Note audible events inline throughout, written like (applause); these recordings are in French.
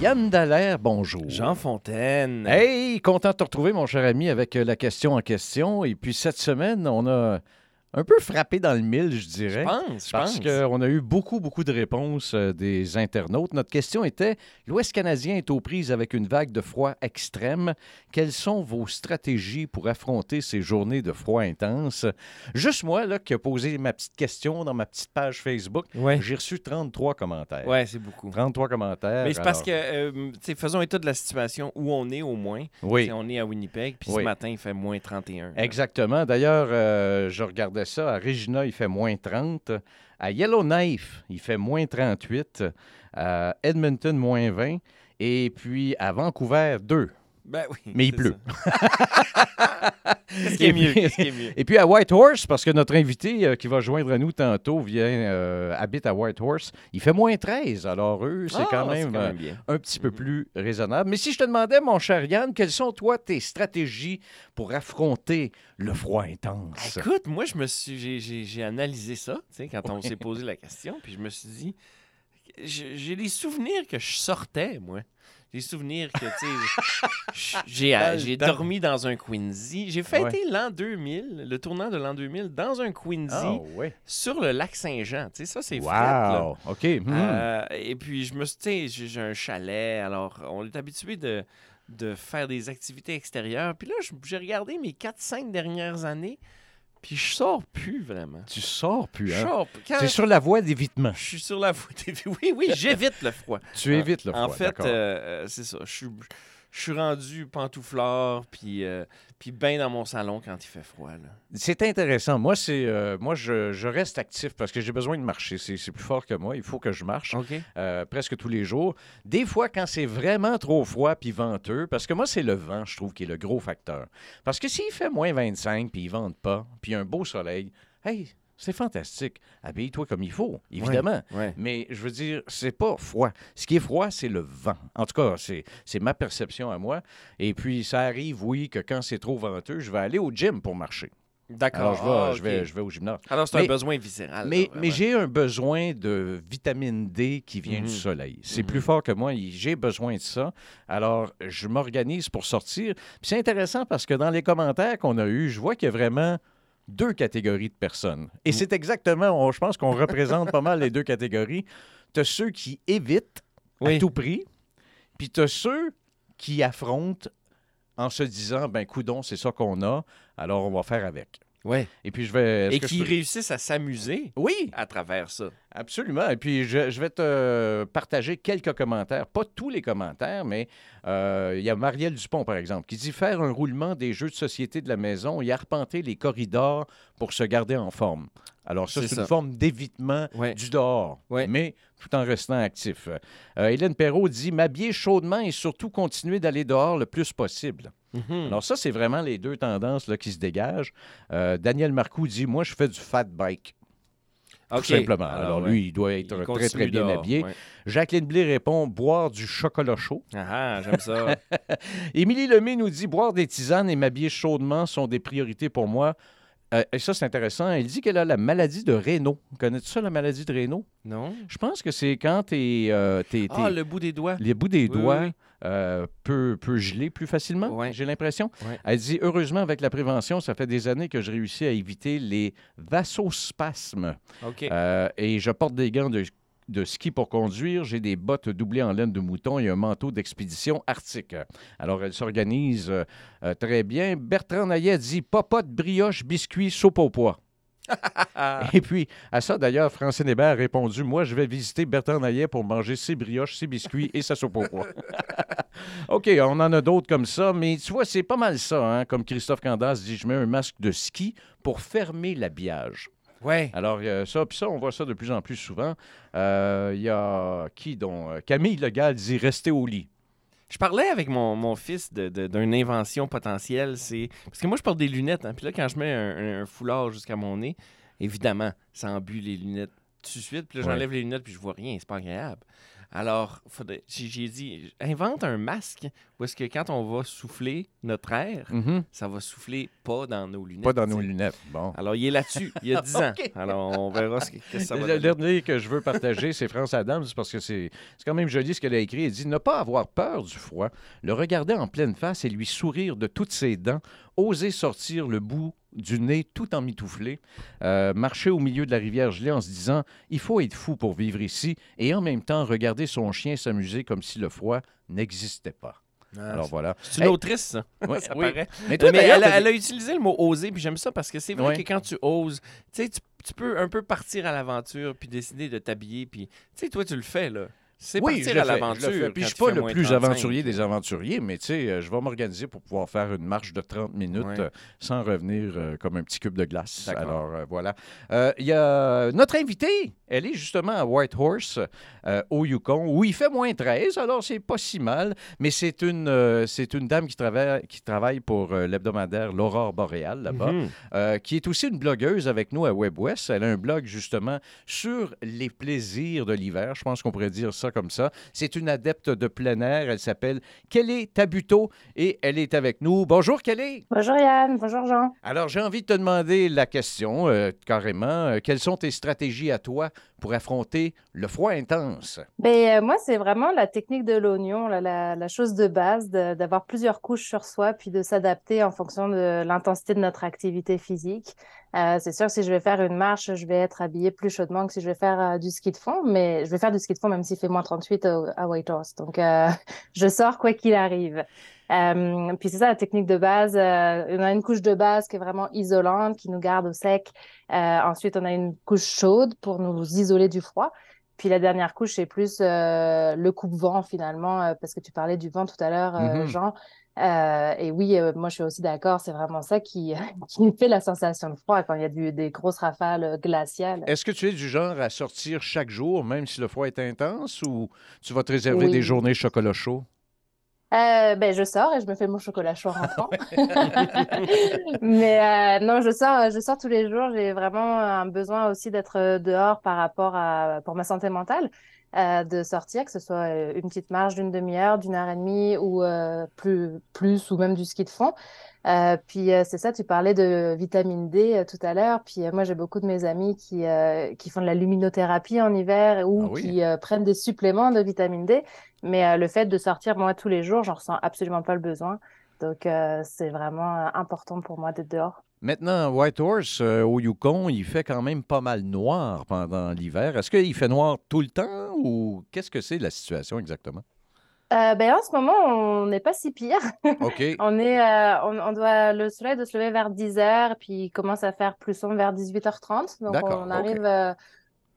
Yann Dallaire, bonjour. Jean Fontaine. Hey, content de te retrouver, mon cher ami, avec euh, la question en question. Et puis cette semaine, on a un peu frappé dans le mille, je je dirais. pense, je Parce pense. qu'on a eu beaucoup, beaucoup de réponses euh, des internautes. Notre question était l'Ouest canadien est aux prises avec une vague de froid extrême. Quelles sont vos stratégies pour affronter ces journées de froid intense? Juste moi, là, qui a posé ma petite question dans ma petite page Facebook, Ouais, j'ai reçu 33 commentaires. ouais c'est beaucoup. 33 commentaires. Mais c'est parce alors- que, euh, faisons état de la situation où on est au moins. Oui. On est à Winnipeg, puis Oui. ce matin, il fait moins 31. là. Exactement. D'ailleurs, euh, je regardais ça. À Regina, il fait moins 30. À Yellowknife, il fait moins 38. À Edmonton, moins 20. Et puis à Vancouver, 2. Ben oui. Mais il pleut. Qu'est-ce (laughs) qui est mieux? Qu'est-ce qui est mieux? Et puis à Whitehorse, parce que notre invité euh, qui va joindre à nous tantôt vient, euh, habite à Whitehorse, il fait moins 13. Alors eux, c'est Ah, quand même, euh, bien. un petit peu Mhm. plus raisonnable. Mais si je te demandais, mon cher Yann, quelles sont, toi, tes stratégies pour affronter le froid intense? Écoute, moi, je me suis, j'ai, analysé ça, quand on s'est posé la question, puis je me suis dit, j'ai des souvenirs que je sortais, moi. Des souvenirs que, tu sais, j'ai, temps. dormi dans un Quincy. J'ai fêté l'an 2000, le tournant de l'an 2000, dans un Quincy Ah, sur le lac Saint-Jean. Tu sais, ça, c'est fret. Wow! OK. hmm. Euh, et puis, je me suis, tu sais, j'ai j'ai un chalet, alors on est habitué de, de faire des activités extérieures. Puis là, j'ai regardé mes 4-5 dernières années, puis je sors plus vraiment. Tu sors plus, Je hein? sors plus. Quand C'est sur la voie d'évitement. je suis sur la voie des- (laughs) Oui, oui, j'évite le froid. Tu évites le froid, En fait, euh, euh, c'est ça. Je suis, je suis rendu pantouflard, puis, euh, puis bien dans mon salon quand il fait froid. C'est intéressant. Moi, c'est euh, moi je, je reste actif parce que j'ai besoin de marcher. C'est c'est plus fort que moi. Il faut que je marche euh, presque tous les jours. Des fois, quand c'est vraiment trop froid puis venteux, parce que moi, c'est le vent, je trouve, qui est le gros facteur. Parce que s'il fait moins 25 puis il vente pas, puis un beau soleil, hey, c'est fantastique. Habille-toi comme il faut, évidemment. Mais je veux dire, c'est pas froid. Ce qui est froid, c'est le vent. En tout cas, c'est ma perception à moi. Et puis, ça arrive, oui, que quand c'est trop venteux, je vais aller au gym pour marcher. D'accord. Alors, je vais, Ah, je vais, OK. je vais au gymnase. Alors, c'est un besoin viscéral. Mais, j'ai un besoin de vitamine D qui vient Mhm. du soleil. C'est Mhm. plus fort que moi. J'ai besoin de ça. Alors, je m'organise pour sortir. Puis c'est intéressant parce que dans les commentaires qu'on a eus, je vois qu'il y a vraiment deux catégories de personnes. Et Mhm. c'est exactement, on- je pense qu'on représente pas mal les deux catégories. Tu as ceux qui évitent à tout prix, puis tu as ceux qui affrontent en se disant, ben coudon, c'est ça qu'on a, alors on va faire avec. Ouais. Et puis je vais... Et que je qui peux- réussissent à s'amuser Oui, à travers ça. Absolument. Et puis, je, je vais te partager quelques commentaires. Pas tous les commentaires, mais euh, il y a Marielle Dupont, par exemple, qui dit faire un roulement des jeux de société de la maison et arpenter les corridors pour se garder en forme. Alors, ça, C'est une forme d'évitement Ouais. du dehors, Ouais. mais tout en restant actif. Euh, Hélène Perrault dit m'habiller chaudement et surtout continuer d'aller dehors le plus possible. Mhm. Alors, ça, c'est vraiment les deux tendances là, qui se dégagent. Euh, Daniel Marcoux dit Moi, je fais du fat bike. Tout simplement. Alors, ouais. lui, il doit Il être très, très bien dehors, habillé. ouais. Jacqueline Blé répond boire du chocolat chaud. Ah, ah, j'aime ça. (laughs) Émilie Lemay nous dit boire des tisanes et m'habiller chaudement sont des priorités pour moi. Euh, et ça, c'est intéressant. Elle dit qu'elle a la maladie de Raynaud. Connais-tu ça, la maladie de Raynaud? non? Je pense que c'est quand t'es, euh, Ah, le bout des doigts. les bouts des Oui, doigts oui, euh, peut, peut geler plus facilement, j'ai l'impression. Elle dit heureusement, avec la prévention, ça fait des années que je réussis à éviter les vasospasmes. OK. Et je porte des gants de, de ski pour conduire. J'ai des bottes doublées en laine de mouton et un manteau d'expédition arctique. Alors, elle s'organise euh, euh, très bien. Bertrand Naillet dit popote, brioche, biscuit, soupe au pois. (laughs) Et puis, à ça, d'ailleurs, Francine Hébert a répondu Moi, je vais visiter Bertrand Naillet pour manger ses brioches, ses biscuits et sa soupe au pois. (laughs) OK, on en a d'autres comme ça, mais tu vois, c'est pas mal ça, hein, comme Christophe Candas dit Je mets un masque de ski pour fermer l'habillage. Ouais. Alors, euh, ça, puis ça, on voit ça de plus en plus souvent. Euh, Il y a qui dont euh, Camille Legal dit rester au lit. Je parlais avec mon, mon fils de- de- d'une invention potentielle. C'est Parce que moi, je porte des lunettes. hein, Puis là, quand je mets un, un foulard jusqu'à mon nez, évidemment, ça embue les lunettes tout de suite. Puis Ouais. j'enlève les lunettes puis je vois rien. C'est pas agréable. Alors, j'ai dit, invente un masque où est-ce que quand on va souffler notre air, Mhm. ça va souffler pas dans nos lunettes. Pas dans nos lunettes. Bon. Alors, il est là-dessus. Il y a (laughs) 10 ans. Alors, on verra ce que, ça va Le donner. dernier que je veux partager, c'est France Adams, parce que c'est c'est quand même joli ce qu'elle a écrit. Elle dit Ne pas avoir peur du froid, le regarder en pleine face et lui sourire de toutes ses dents, oser sortir le bout du nez tout en mitouflé, euh, marcher au milieu de la rivière gelée en se disant Il faut être fou pour vivre ici, et en même temps regarder son chien s'amuser comme si le froid n'existait pas. Ah, Alors c'est- voilà. c'est une autrice, ça. Ouais, (laughs) ça oui. paraît. Mais toi, Mais d'ailleurs, elle, a, t'as elle a utilisé le mot oser, puis j'aime ça parce que c'est vrai Ouais. que quand tu oses, tu tu peux un peu partir à l'aventure puis décider de t'habiller, puis tu sais, toi, tu le fais, là. C'est Oui, partir je à l'aventure. Puis je suis pas le plus 35. aventurier des aventuriers, mais tu sais, euh, je vais m'organiser pour pouvoir faire une marche de 30 minutes euh, sans revenir euh, comme un petit cube de glace. Alors euh, voilà. Il y a notre invitée, elle est justement à Whitehorse, au Yukon, où il fait moins 13, alors c'est pas si mal, mais c'est une, c'est une dame qui travaille, qui travaille pour l'hebdomadaire L'Aurore boréale là-bas. Mhm. Qui est aussi une blogueuse avec nous à WebWest. Elle a un blog justement sur les plaisirs de l'hiver. Je pense qu'on pourrait dire ça comme ça. C'est une adepte de plein air. Elle s'appelle Kelly Tabuto et elle est avec nous. Bonjour Kelly. Bonjour Yann, bonjour Jean. Alors j'ai envie de te demander la question euh, carrément. Euh, quelles sont tes stratégies à toi pour affronter le froid intense? Ben, euh, moi, c'est vraiment la technique de l'oignon, la, la chose de base, d'avoir plusieurs couches sur soi, puis de s'adapter en fonction de l'intensité de notre activité physique. Euh, c'est sûr si je vais faire une marche, je vais être habillée plus chaudement que si je vais faire euh, du ski de fond, mais je vais faire du ski de fond même s'il fait moins 38 au- à Whitehorse. Donc, euh, (laughs) je sors quoi qu'il arrive. Euh, puis c'est ça la technique de base. Euh, on a une couche de base qui est vraiment isolante, qui nous garde au sec. Euh, ensuite, on a une couche chaude pour nous isoler du froid. Puis la dernière couche, c'est plus euh, le coupe-vent finalement, euh, parce que tu parlais du vent tout à l'heure, euh, Mhm. Jean. Euh, et oui, euh, moi je suis aussi d'accord, c'est vraiment ça qui, (laughs) qui fait la sensation de froid quand il y a du- des grosses rafales euh, glaciales. Est-ce que tu es du genre à sortir chaque jour, même si le froid est intense, ou tu vas te réserver Oui. des journées chocolat chaud? Euh, ben, je sors et je me fais mon chocolat chaud en (laughs) rentrant. (laughs) Mais euh, non, je sors, je sors tous les jours. J'ai vraiment un besoin aussi d'être dehors par rapport à, pour ma santé mentale, euh, de sortir, que ce soit euh, une petite marche d'une demi-heure, d'une heure et demie ou euh, plus, plus ou même du ski de fond. Euh, puis euh, c'est ça, tu parlais de vitamine D euh, tout à l'heure. Puis euh, moi, j'ai beaucoup de mes amis qui, euh, qui font de la luminothérapie en hiver ou Ah oui. qui euh, prennent des suppléments de vitamine D. Mais euh, le fait de sortir, moi, tous les jours, j'en ressens absolument pas le besoin. Donc, euh, c'est vraiment important pour moi d'être dehors. Maintenant, Whitehorse, euh, au Yukon, il fait quand même pas mal noir pendant l'hiver. Est-ce qu'il fait noir tout le temps ou qu'est-ce que c'est la situation exactement? Euh, ben, en ce moment, on n'est pas si pire. (laughs) On est, euh, on, on doit, le soleil doit se lever vers 10 heures, puis il commence à faire plus sombre vers 18h30. Donc, on arrive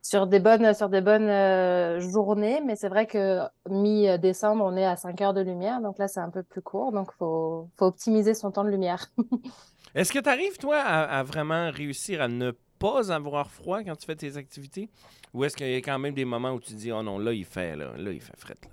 sur des bonnes, sur des bonnes journées, mais c'est vrai que mi-décembre, on est à 5 heures de lumière. Donc là, c'est un peu plus court. Donc, faut, faut optimiser son temps de lumière. (laughs) Est-ce que tu arrives, toi, à, à vraiment réussir à ne pas avoir froid quand tu fais tes activités? Ou est-ce qu'il y a quand même des moments où tu dis, oh non, là, il fait, là, là il fait fret. Là.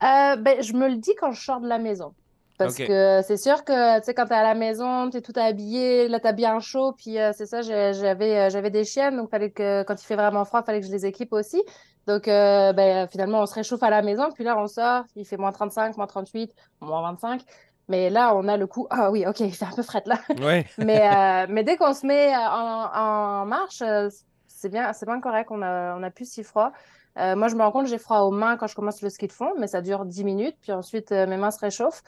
Euh, ben, je me le dis quand je sors de la maison. Parce que c'est sûr que, tu sais, quand t'es à la maison, t'es tout habillé, là, t'as bien chaud, puis euh, c'est ça, j'avais, euh, j'avais des chiennes, donc fallait que, quand il fait vraiment froid, fallait que je les équipe aussi. Donc, euh, ben, finalement, on se réchauffe à la maison, puis là, on sort, il fait moins 35, moins 38, moins 25. Mais là, on a le coup, ah oui, ok, (laughs) il fait un peu fret là. Ouais. (laughs) Mais, euh, mais dès qu'on se met euh, en, en marche, euh, c'est bien, c'est bien correct, on a, on a plus si froid. Euh, moi, je me rends compte, j'ai froid aux mains quand je commence le ski de fond, mais ça dure 10 minutes, puis ensuite, euh, mes mains se réchauffent.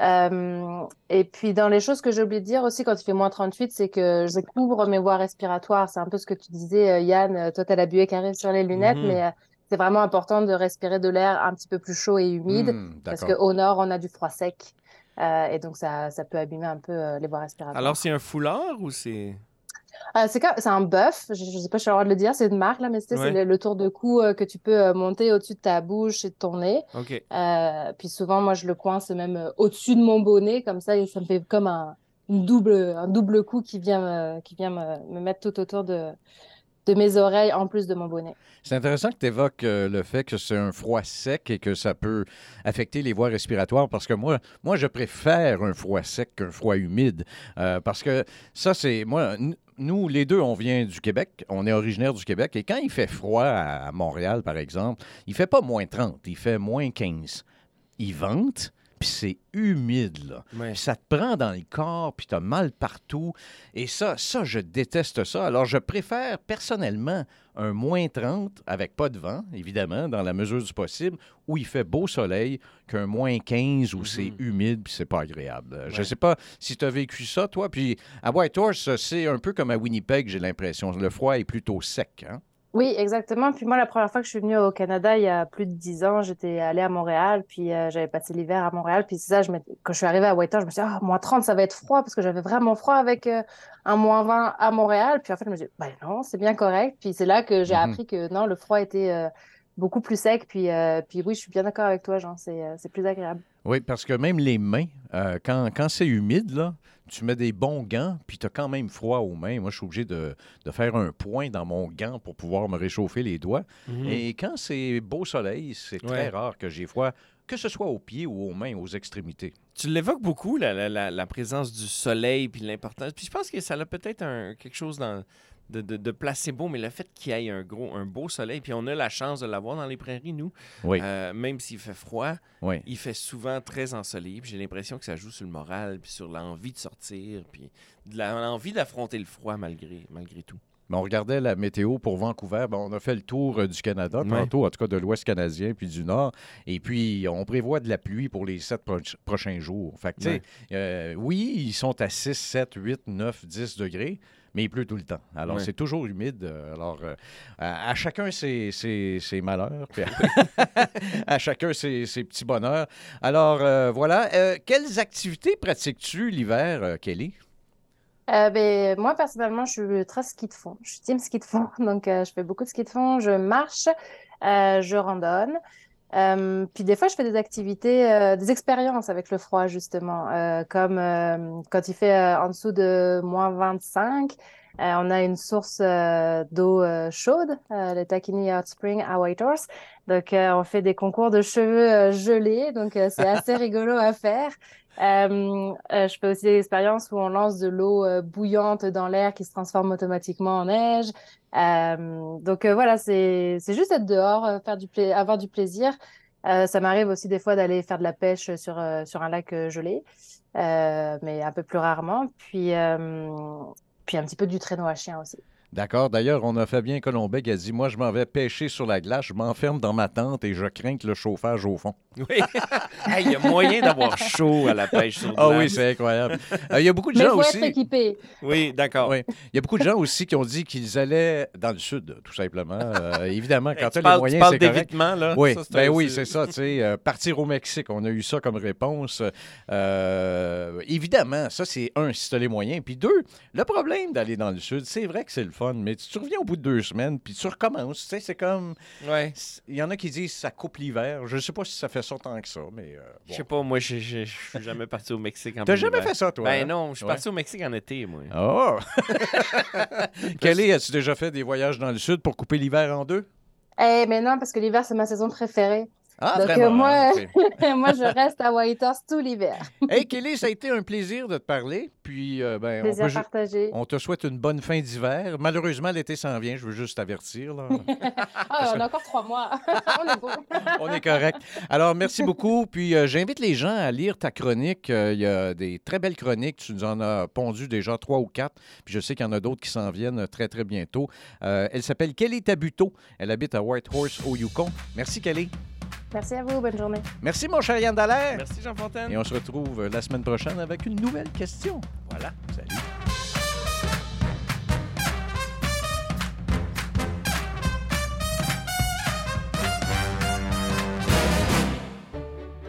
Euh, et puis, dans les choses que j'ai oublié de dire aussi quand il fait moins 38, c'est que je couvre mes voies respiratoires. C'est un peu ce que tu disais, Yann. Toi, tu as la buée qui arrive sur les lunettes, Mhm. mais c'est vraiment important de respirer de l'air un petit peu plus chaud et humide, Hmm, parce qu'au nord, on a du froid sec. Euh, et donc, ça, ça peut abîmer un peu euh, les voies respiratoires. Alors, c'est un foulard ou c'est? Euh, c'est un buff, je, je sais pas si j'ai le droit de le dire, c'est une marque là, mais Ouais. c'est le, le tour de cou euh, que tu peux euh, monter au-dessus de ta bouche et de ton nez. Puis souvent, moi, je le coince même au-dessus de mon bonnet, comme ça, et ça me fait comme un, une double, un double coup qui vient, me, qui vient me, me mettre tout autour de, de mes oreilles en plus de mon bonnet. C'est intéressant que tu évoques euh, le fait que c'est un froid sec et que ça peut affecter les voies respiratoires parce que moi, moi je préfère un froid sec qu'un froid humide euh, parce que ça, c'est. Moi, nous, les deux, on vient du Québec, on est originaire du Québec et quand il fait froid à, Montréal, par exemple, il fait pas moins 30, il fait moins 15. Il vente, puis c'est humide, là. Ça te prend dans le corps, puis tu as mal partout. Et ça, ça, je déteste ça. Alors, je préfère personnellement un moins 30 avec pas de vent, évidemment, dans la mesure du possible, où il fait beau soleil, qu'un moins 15 où c'est mhm. humide, puis c'est pas agréable. Je sais pas si tu as vécu ça, toi. Puis à Whitehorse, c'est un peu comme à Winnipeg, j'ai l'impression. Le froid est plutôt sec, hein? Oui, exactement. Puis moi, la première fois que je suis venue au Canada, il y a plus de dix ans, j'étais allée à Montréal, puis euh, j'avais passé l'hiver à Montréal. Puis c'est ça, je quand je suis arrivée à Whitehorse, je me suis dit, ah, moins 30, ça va être froid, parce que j'avais vraiment froid avec euh, un moins 20 à Montréal. Puis en fait, je me suis dit, ben non, c'est bien correct. Puis c'est là que j'ai mm-hmm. appris que non, le froid était euh, beaucoup plus sec. Puis, puis oui, je suis bien d'accord avec toi, Jean, c'est plus agréable. Oui, parce que même les mains, quand, quand c'est humide, là, tu mets des bons gants, puis tu as quand même froid aux mains. Moi, je suis obligé de, faire un point dans mon gant pour pouvoir me réchauffer les doigts. Mhm. Et quand c'est beau soleil, c'est très rare que j'ai froid, que ce soit aux pieds ou aux mains, aux extrémités. Tu l'évoques beaucoup, la, la, présence du soleil, puis l'importance. Puis je pense que ça a peut-être quelque chose dans de, de, placebo, mais le fait qu'il y ait un, gros, un beau soleil, puis on a la chance de l'avoir dans les prairies, nous, euh, même s'il fait froid, il fait souvent très ensoleillé. J'ai l'impression que ça joue sur le moral, puis sur l'envie de sortir, puis l'envie d'affronter le froid malgré, malgré tout. on regardait la météo pour Vancouver. on a fait le tour euh, du Canada, tantôt, en tout cas de l'Ouest canadien puis du Nord. Et puis, on prévoit de la pluie pour les sept prochains jours. Fait que, euh, oui, ils sont à 6, 7, 8, 9, 10 degrés mais il pleut tout le temps. Alors, c'est toujours humide. Euh, alors, euh, à, chacun ses, malheurs, (laughs) à, chacun ses, petits bonheurs. Alors, euh, voilà. quelles activités pratiques-tu l'hiver, Kelly? ben, moi, personnellement, je suis très ski de fond. Je suis team ski de fond, (laughs) donc je fais beaucoup de ski de fond. Je marche, je randonne. Euh, puis des fois, je fais des activités, euh, des expériences avec le froid, justement, euh, comme quand il fait en dessous de moins 25, on a une source d'eau chaude, le Takini Hot Spring à Whitehorse. Donc, on fait des concours de cheveux gelés, donc c'est assez (laughs) rigolo à faire. Je fais aussi des expériences où on lance de l'eau bouillante dans l'air qui se transforme automatiquement en neige. Euh, donc euh, voilà, c'est juste être dehors, euh, faire du avoir du plaisir. ça m'arrive aussi des fois d'aller faire de la pêche sur, sur un lac gelé, mais un peu plus rarement. Puis, puis un petit peu du traîneau à chien aussi. D'accord. D'ailleurs, on a Fabien Colombet qui a dit Moi, je m'en vais pêcher sur la glace, je m'enferme dans ma tente et je crains que le chauffage au fond. (laughs) Oui. Il y a moyen d'avoir chaud à la pêche sur glace. Ah oui, c'est incroyable. Euh, il y a beaucoup de (laughs) gens aussi. Être équipé. Oui, d'accord. Oui. Il y a beaucoup de gens aussi qui ont dit qu'ils allaient dans le sud, tout simplement. Euh, évidemment, quand tu as les moyens, c'est correct. là. Oui, ben oui, c'est ça. Tu sais, euh, partir au Mexique, on a eu ça comme réponse. évidemment, ça, c'est un, si tu as les moyens. Puis deux, le problème d'aller dans le sud, c'est vrai que c'est le fun mais tu, reviens au bout de deux semaines, puis tu recommences. Tu sais, c'est comme. Ouais. Il y en a qui disent ça coupe l'hiver. Je ne sais pas si ça fait ça tant que ça, mais. Euh, je sais pas, moi, je suis jamais parti au Mexique en T'as jamais fait ça, toi? Ben hein? non, je suis parti au Mexique en été, moi. Oh! Kelly, as-tu déjà fait des voyages dans le sud pour couper l'hiver en deux? Eh, mais non, parce que l'hiver, c'est ma saison préférée. Ah, Donc, vraiment? moi, ah, (laughs) moi, je reste à Whitehorse tout l'hiver. (laughs) hey, Kelly, ça a été un plaisir de te parler. Puis, euh, ben, plaisir on, partagé. on te souhaite une bonne fin d'hiver. Malheureusement, l'été s'en vient. Je veux juste t'avertir. (laughs) ah, on a encore trois mois. on est beau. on est correct. Alors, merci beaucoup. Puis, euh, j'invite les gens à lire ta chronique. Euh, il y a des très belles chroniques. Tu nous en as pondu déjà trois ou quatre. Puis, je sais qu'il y en a d'autres qui s'en viennent très, très bientôt. elle s'appelle Kelly Tabuto. Elle habite à Whitehorse, au Yukon. Merci, Kelly. Merci à vous. Bonne journée. Merci, mon cher Yann Dallaire. Merci, Jean Fontaine. Et on se retrouve la semaine prochaine avec une nouvelle question. Voilà. Salut.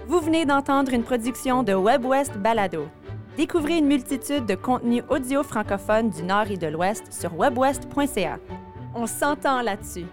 Vous venez d'entendre une production de WebWest Balado. Découvrez une multitude de contenus audio francophones du Nord et de l'Ouest sur webwest.ca. On s'entend là-dessus.